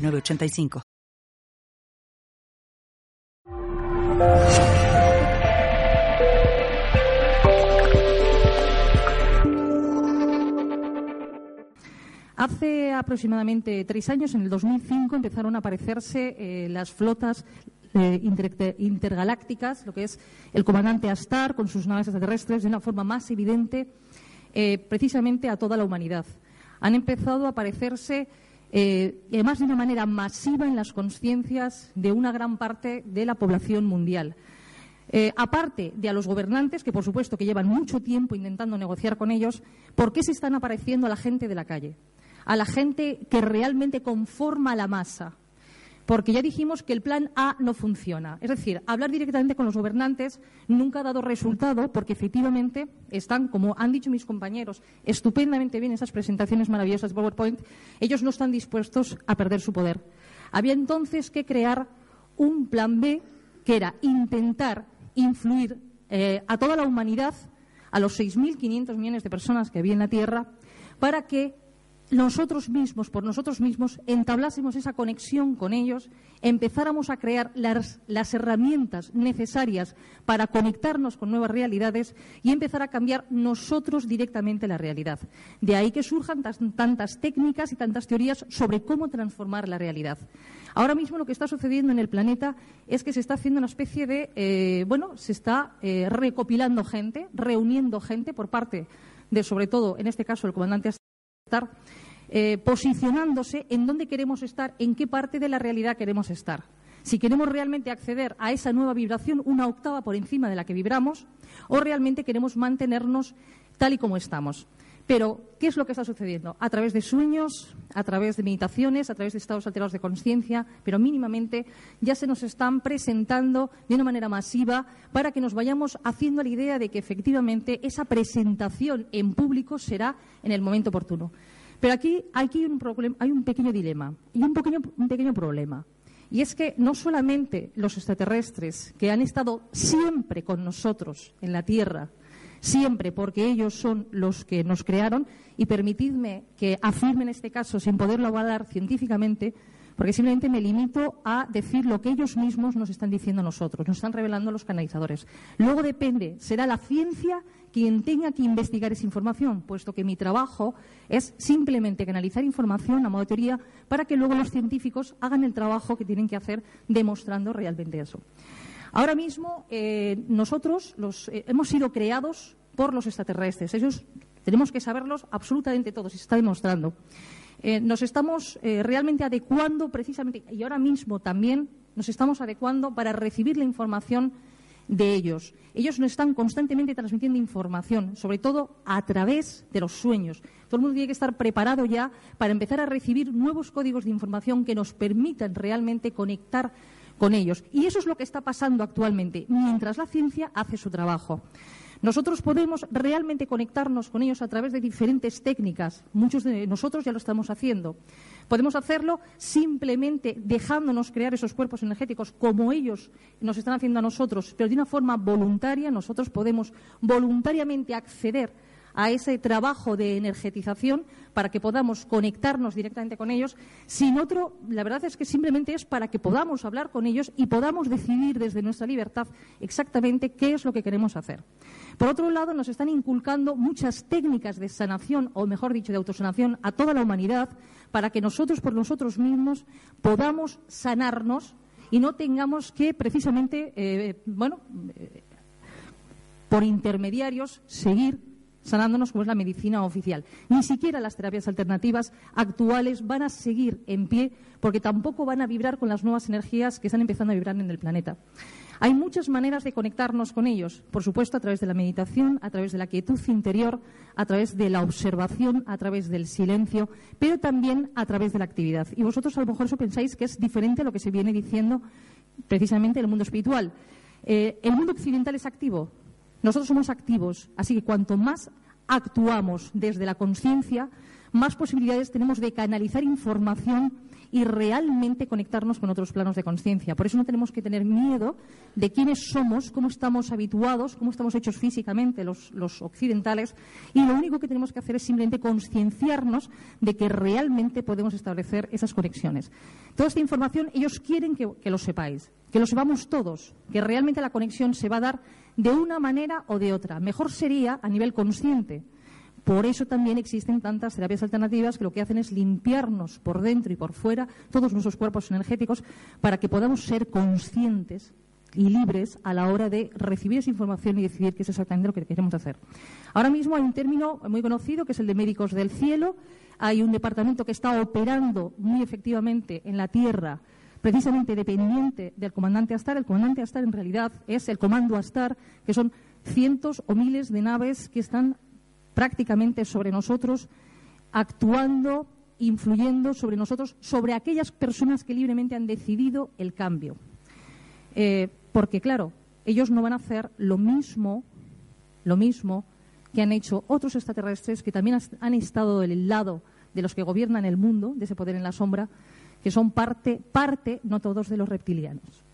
985. Hace aproximadamente tres años, en el 2005, empezaron a aparecerse eh, las flotas eh, intergalácticas, lo que es el comandante Astar con sus naves extraterrestres, de una forma más evidente, eh, precisamente a toda la humanidad. Han empezado a aparecerse eh, y además de una manera masiva en las conciencias de una gran parte de la población mundial. Eh, aparte de a los gobernantes, que por supuesto que llevan mucho tiempo intentando negociar con ellos, ¿por qué se están apareciendo a la gente de la calle? A la gente que realmente conforma la masa, porque ya dijimos que el plan A no funciona. Es decir, hablar directamente con los gobernantes nunca ha dado resultado porque efectivamente están, como han dicho mis compañeros, estupendamente bien esas presentaciones maravillosas de PowerPoint, ellos no están dispuestos a perder su poder. Había entonces que crear un plan B que era intentar influir eh, a toda la humanidad, a los 6.500 millones de personas que había en la Tierra, para que nosotros mismos, por nosotros mismos, entablásemos esa conexión con ellos, empezáramos a crear las, herramientas necesarias para conectarnos con nuevas realidades y empezar a cambiar nosotros directamente la realidad. De ahí que surjan tantas técnicas y tantas teorías sobre cómo transformar la realidad. Ahora mismo lo que está sucediendo en el planeta es que se está haciendo una especie de, eh, bueno, se está eh, recopilando gente, reuniendo gente por parte de, sobre todo, en este caso, el comandante estar eh, posicionándose en dónde queremos estar, en qué parte de la realidad queremos estar. Si queremos realmente acceder a esa nueva vibración, una octava por encima de la que vibramos, o realmente queremos mantenernos tal y como estamos. Pero, ¿qué es lo que está sucediendo? A través de sueños, a través de meditaciones, a través de estados alterados de conciencia, pero mínimamente ya se nos están presentando de una manera masiva para que nos vayamos haciendo la idea de que efectivamente esa presentación en público será en el momento oportuno. Pero aquí, hay, un pequeño dilema y un pequeño problema. Y es que no solamente los extraterrestres, que han estado siempre con nosotros en la Tierra, siempre porque ellos son los que nos crearon, y permitidme que afirme en este caso, sin poderlo avalar científicamente, porque simplemente me limito a decir lo que ellos mismos nos están diciendo a nosotros, nos están revelando los canalizadores. Luego depende, será la ciencia quien tenga que investigar esa información, puesto que mi trabajo es simplemente canalizar información a modo de teoría para que luego los científicos hagan el trabajo que tienen que hacer demostrando realmente eso. Ahora mismo eh, nosotros eh, hemos sido creados por los extraterrestres. Ellos tenemos que saberlos absolutamente todos y se está demostrando. Eh, nos estamos realmente adecuando precisamente, y ahora mismo también nos estamos adecuando para recibir la información de ellos. Ellos nos están constantemente transmitiendo información, sobre todo a través de los sueños. Todo el mundo tiene que estar preparado ya para empezar a recibir nuevos códigos de información que nos permitan realmente conectar con ellos. Y eso es lo que está pasando actualmente, mientras la ciencia hace su trabajo. Nosotros podemos realmente conectarnos con ellos a través de diferentes técnicas. Muchos de nosotros ya lo estamos haciendo. Podemos hacerlo simplemente dejándonos crear esos cuerpos energéticos como ellos nos están haciendo a nosotros, pero de una forma voluntaria. Nosotros podemos voluntariamente acceder a ese trabajo de energetización para que podamos conectarnos directamente con ellos. Sin otro, la verdad es que simplemente es para que podamos hablar con ellos y podamos decidir desde nuestra libertad exactamente qué es lo que queremos hacer. Por otro lado, nos están inculcando muchas técnicas de sanación, o mejor dicho, de autosanación a toda la humanidad, para que nosotros por nosotros mismos podamos sanarnos y no tengamos que precisamente, eh, bueno, eh, por intermediarios, seguir sanándonos como es la medicina oficial. Ni siquiera las terapias alternativas actuales van a seguir en pie porque tampoco van a vibrar con las nuevas energías que están empezando a vibrar en el planeta. Hay muchas maneras de conectarnos con ellos, por supuesto a través de la meditación, a través de la quietud interior, a través de la observación, a través del silencio, pero también a través de la actividad. Y vosotros a lo mejor eso pensáis que es diferente a lo que se viene diciendo precisamente en el mundo espiritual. Eh, el mundo occidental es activo, nosotros somos activos, así que cuanto más actuamos desde la conciencia, más posibilidades tenemos de canalizar información y realmente conectarnos con otros planos de conciencia. Por eso no tenemos que tener miedo de quiénes somos, cómo estamos habituados, cómo estamos hechos físicamente los, occidentales, y lo único que tenemos que hacer es simplemente concienciarnos de que realmente podemos establecer esas conexiones. Toda esta información ellos quieren que, lo sepáis, que lo sepamos todos, que realmente la conexión se va a dar de una manera o de otra. Mejor sería a nivel consciente por eso también existen tantas terapias alternativas que lo que hacen es limpiarnos por dentro y por fuera todos nuestros cuerpos energéticos para que podamos ser conscientes y libres a la hora de recibir esa información y decidir qué es exactamente lo que queremos hacer. Ahora mismo hay un término muy conocido que es el de médicos del cielo. Hay un departamento que está operando muy efectivamente en la Tierra precisamente dependiente del comandante Astar. El comandante Astar en realidad es el comando Astar, que son cientos o miles de naves que están prácticamente sobre nosotros, actuando, influyendo sobre nosotros, sobre aquellas personas que libremente han decidido el cambio. Eh, porque, claro, ellos no van a hacer lo mismo, lo mismo que han hecho otros extraterrestres que también han estado del lado de los que gobiernan el mundo, de ese poder en la sombra, que son parte, parte, no todos, de los reptilianos.